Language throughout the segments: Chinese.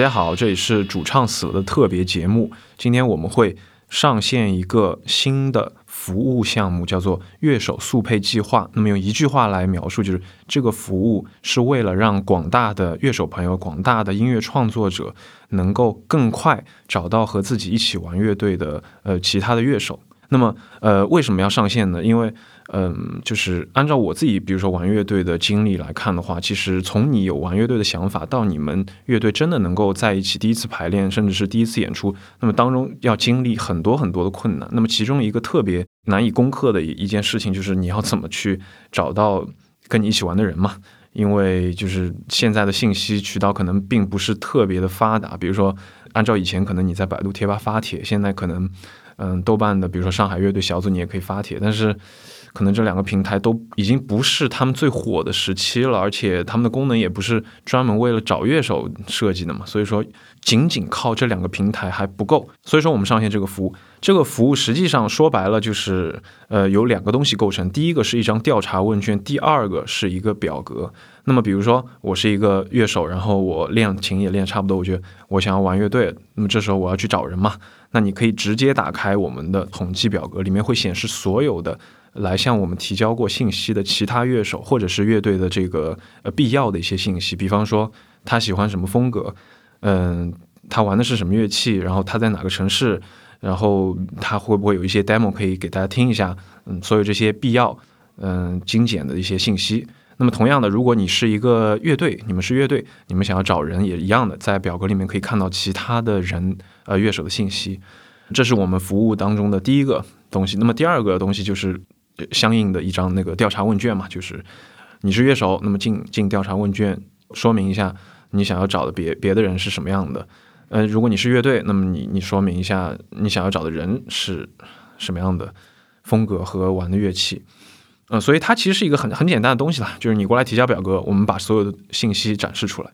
大家好，这里是主唱死了的特别节目。今天我们会上线一个新的服务项目，叫做乐手速配计划。那么用一句话来描述，就是这个服务是为了让广大的乐手朋友、广大的音乐创作者能够更快找到和自己一起玩乐队的呃其他的乐手。那么呃为什么要上线呢？因为嗯，就是按照我自己，比如说玩乐队的经历来看的话，其实从你有玩乐队的想法到你们乐队真的能够在一起第一次排练，甚至是第一次演出，那么当中要经历很多很多的困难。那么其中一个特别难以攻克的一件事情，就是你要怎么去找到跟你一起玩的人嘛？因为就是现在的信息渠道可能并不是特别的发达，比如说按照以前可能你在百度贴吧发帖，现在可能嗯豆瓣的，比如说上海乐队小组你也可以发帖，但是。可能这两个平台都已经不是他们最火的时期了，而且他们的功能也不是专门为了找乐手设计的嘛，所以说仅仅靠这两个平台还不够。所以说我们上线这个服务，这个服务实际上说白了就是呃有两个东西构成，第一个是一张调查问卷，第二个是一个表格。那么比如说我是一个乐手，然后我练琴也练差不多，我觉得我想要玩乐队，那么这时候我要去找人嘛，那你可以直接打开我们的统计表格，里面会显示所有的。来向我们提交过信息的其他乐手，或者是乐队的这个呃必要的一些信息，比方说他喜欢什么风格，嗯，他玩的是什么乐器，然后他在哪个城市，然后他会不会有一些 demo 可以给大家听一下，嗯，所有这些必要嗯精简的一些信息。那么同样的，如果你是一个乐队，你们是乐队，你们想要找人也一样的，在表格里面可以看到其他的人呃乐手的信息，这是我们服务当中的第一个东西。那么第二个东西就是。相应的一张那个调查问卷嘛，就是你是乐手，那么进进调查问卷，说明一下你想要找的别别的人是什么样的。呃，如果你是乐队，那么你你说明一下你想要找的人是什么样的风格和玩的乐器。呃，所以它其实是一个很很简单的东西啦，就是你过来提交表格，我们把所有的信息展示出来，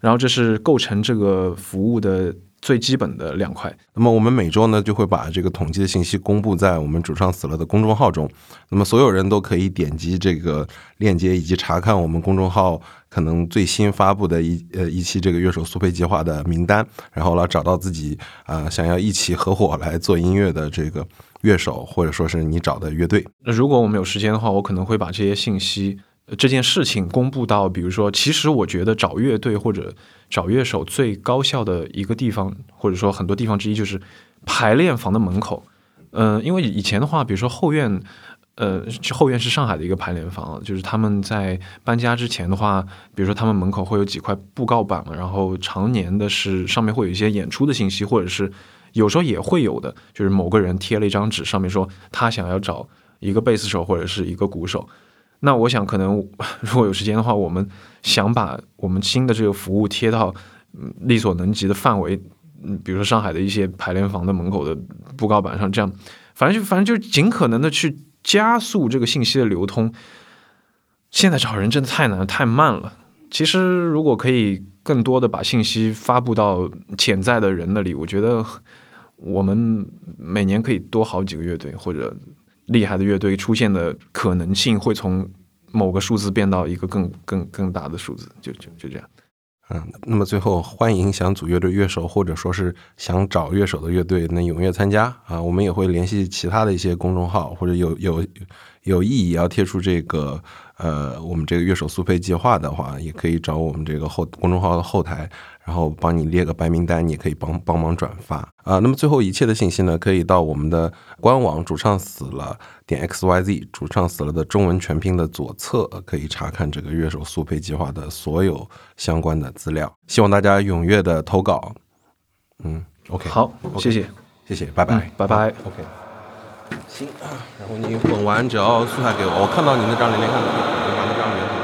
然后这是构成这个服务的。最基本的两块。那么我们每周呢就会把这个统计的信息公布在我们主唱死了的公众号中。那么所有人都可以点击这个链接，以及查看我们公众号可能最新发布的一呃一期这个乐手速配计划的名单，然后来找到自己啊想要一起合伙来做音乐的这个乐手，或者说是你找的乐队。那如果我们有时间的话，我可能会把这些信息。这件事情公布到，比如说，其实我觉得找乐队或者找乐手最高效的一个地方，或者说很多地方之一，就是排练房的门口。嗯，因为以前的话，比如说后院，呃，后院是上海的一个排练房，就是他们在搬家之前的话，比如说他们门口会有几块布告板，然后常年的是上面会有一些演出的信息，或者是有时候也会有的，就是某个人贴了一张纸，上面说他想要找一个贝斯手或者是一个鼓手。那我想，可能 如果有时间的话，我们想把我们新的这个服务贴到力所能及的范围，嗯，比如说上海的一些排练房的门口的布告板上，这样，反正就反正就尽可能的去加速这个信息的流通。现在找人真的太难太慢了。其实如果可以更多的把信息发布到潜在的人那里，我觉得我们每年可以多好几个乐队或者。厉害的乐队出现的可能性会从某个数字变到一个更更更大的数字，就就就这样。嗯，那么最后欢迎想组乐队乐手或者说是想找乐手的乐队能踊跃参加啊！我们也会联系其他的一些公众号或者有有有意义要贴出这个呃我们这个乐手速配计划的话，也可以找我们这个后公众号的后台。然后帮你列个白名单，你也可以帮帮忙转发啊。那么最后一切的信息呢，可以到我们的官网“主唱死了点 x y z”，主唱死了的中文全拼的左侧可以查看这个乐手速配计划的所有相关的资料。希望大家踊跃的投稿。嗯，OK，好，谢谢，谢谢，拜拜，拜拜，OK。行，然后你混完只要素材给我，我看到你那张连连看的，你把那张连。